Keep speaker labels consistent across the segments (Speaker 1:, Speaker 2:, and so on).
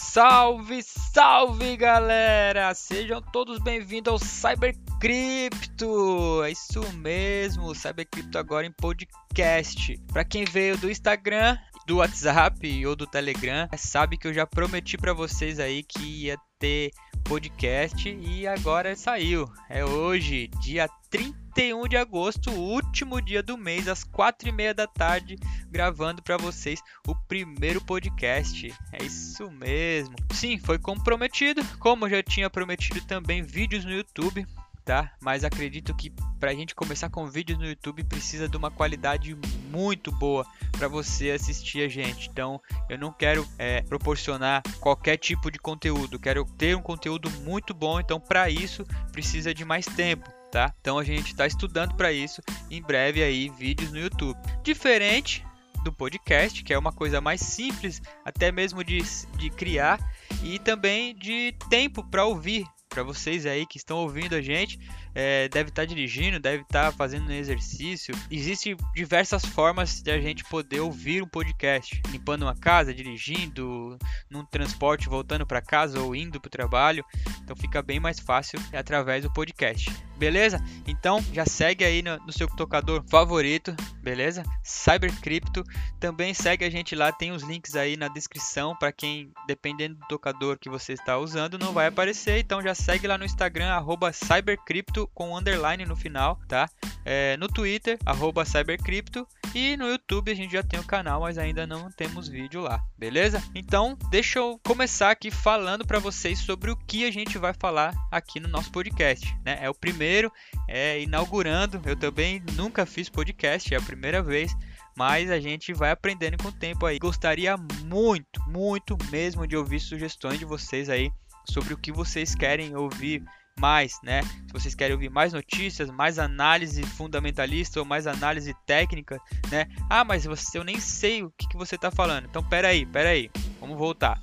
Speaker 1: Salve, salve galera! Sejam todos bem-vindos ao Cybercrypto! É isso mesmo, Cybercrypto agora em podcast. Para quem veio do Instagram, do WhatsApp ou do Telegram, sabe que eu já prometi para vocês aí que ia ter podcast e agora saiu. É hoje, dia 31 de agosto, último dia do mês, às quatro e meia da tarde, gravando para vocês o primeiro podcast. É isso mesmo. Sim, foi comprometido, como já tinha prometido também vídeos no YouTube tá? Mas acredito que para a gente começar com vídeos no YouTube precisa de uma qualidade muito boa para você assistir a gente. Então eu não quero é, proporcionar qualquer tipo de conteúdo, quero ter um conteúdo muito bom. Então para isso precisa de mais tempo. Tá? Então a gente está estudando para isso. Em breve aí vídeos no YouTube. Diferente do podcast, que é uma coisa mais simples, até mesmo de, de criar e também de tempo para ouvir, para vocês aí que estão ouvindo a gente, é, deve estar tá dirigindo, deve estar tá fazendo um exercício. Existem diversas formas de a gente poder ouvir um podcast, limpando uma casa, dirigindo, num transporte voltando para casa ou indo para o trabalho. Então fica bem mais fácil através do podcast. Beleza? Então já segue aí no, no seu tocador favorito, beleza? Cybercrypto. Também segue a gente lá, tem os links aí na descrição para quem, dependendo do tocador que você está usando, não vai aparecer. Então já segue lá no Instagram, cybercrypto com underline no final, tá? É, no Twitter, arroba cybercrypto. E no YouTube a gente já tem o canal, mas ainda não temos vídeo lá, beleza? Então, deixa eu começar aqui falando para vocês sobre o que a gente vai falar aqui no nosso podcast, né? É o primeiro, é inaugurando. Eu também nunca fiz podcast, é a primeira vez mas a gente vai aprendendo com o tempo aí. Gostaria muito, muito mesmo de ouvir sugestões de vocês aí sobre o que vocês querem ouvir mais, né? Se vocês querem ouvir mais notícias, mais análise fundamentalista ou mais análise técnica, né? Ah, mas você, eu nem sei o que, que você está falando. Então, pera aí, pera aí. Vamos voltar.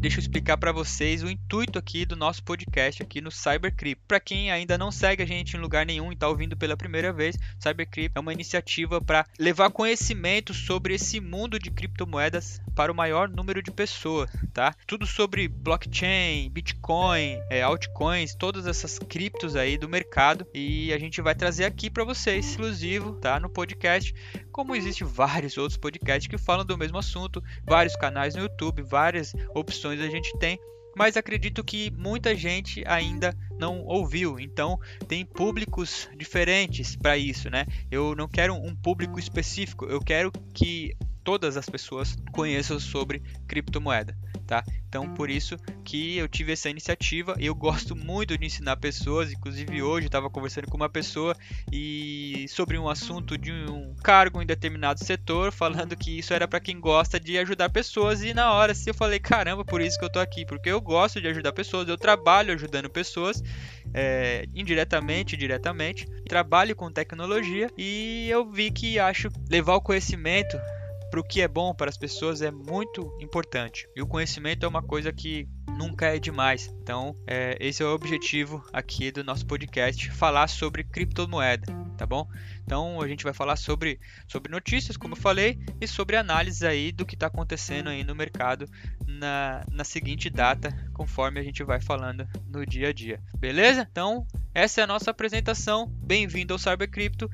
Speaker 1: Deixa eu explicar para vocês o intuito aqui do nosso podcast aqui no Cybercrypt. Para quem ainda não segue a gente em lugar nenhum e está ouvindo pela primeira vez, Cybercrypt é uma iniciativa para levar conhecimento sobre esse mundo de criptomoedas para o maior número de pessoas, tá? Tudo sobre blockchain, Bitcoin, é, altcoins, todas essas criptos aí do mercado e a gente vai trazer aqui para vocês, exclusivo, tá? No podcast, como existe vários outros podcasts que falam do mesmo assunto, vários canais no YouTube, várias opções a gente tem mas acredito que muita gente ainda não ouviu. Então, tem públicos diferentes para isso, né? Eu não quero um público específico, eu quero que todas as pessoas conheçam sobre criptomoeda, tá? Então, por isso que eu tive essa iniciativa. Eu gosto muito de ensinar pessoas, inclusive hoje estava conversando com uma pessoa e sobre um assunto de um cargo em determinado setor, falando que isso era para quem gosta de ajudar pessoas e na hora assim eu falei, caramba, por isso que eu tô aqui, porque eu gosto de ajudar pessoas, eu trabalho ajudando pessoas é, indiretamente, diretamente, trabalho com tecnologia e eu vi que acho levar o conhecimento para o que é bom para as pessoas é muito importante. E o conhecimento é uma coisa que nunca é demais. Então, é, esse é o objetivo aqui do nosso podcast, falar sobre criptomoeda, tá bom? Então, a gente vai falar sobre, sobre notícias, como eu falei, e sobre análise aí do que está acontecendo aí no mercado na, na seguinte data, conforme a gente vai falando no dia a dia. Beleza? Então, essa é a nossa apresentação. Bem-vindo ao Cybercripto.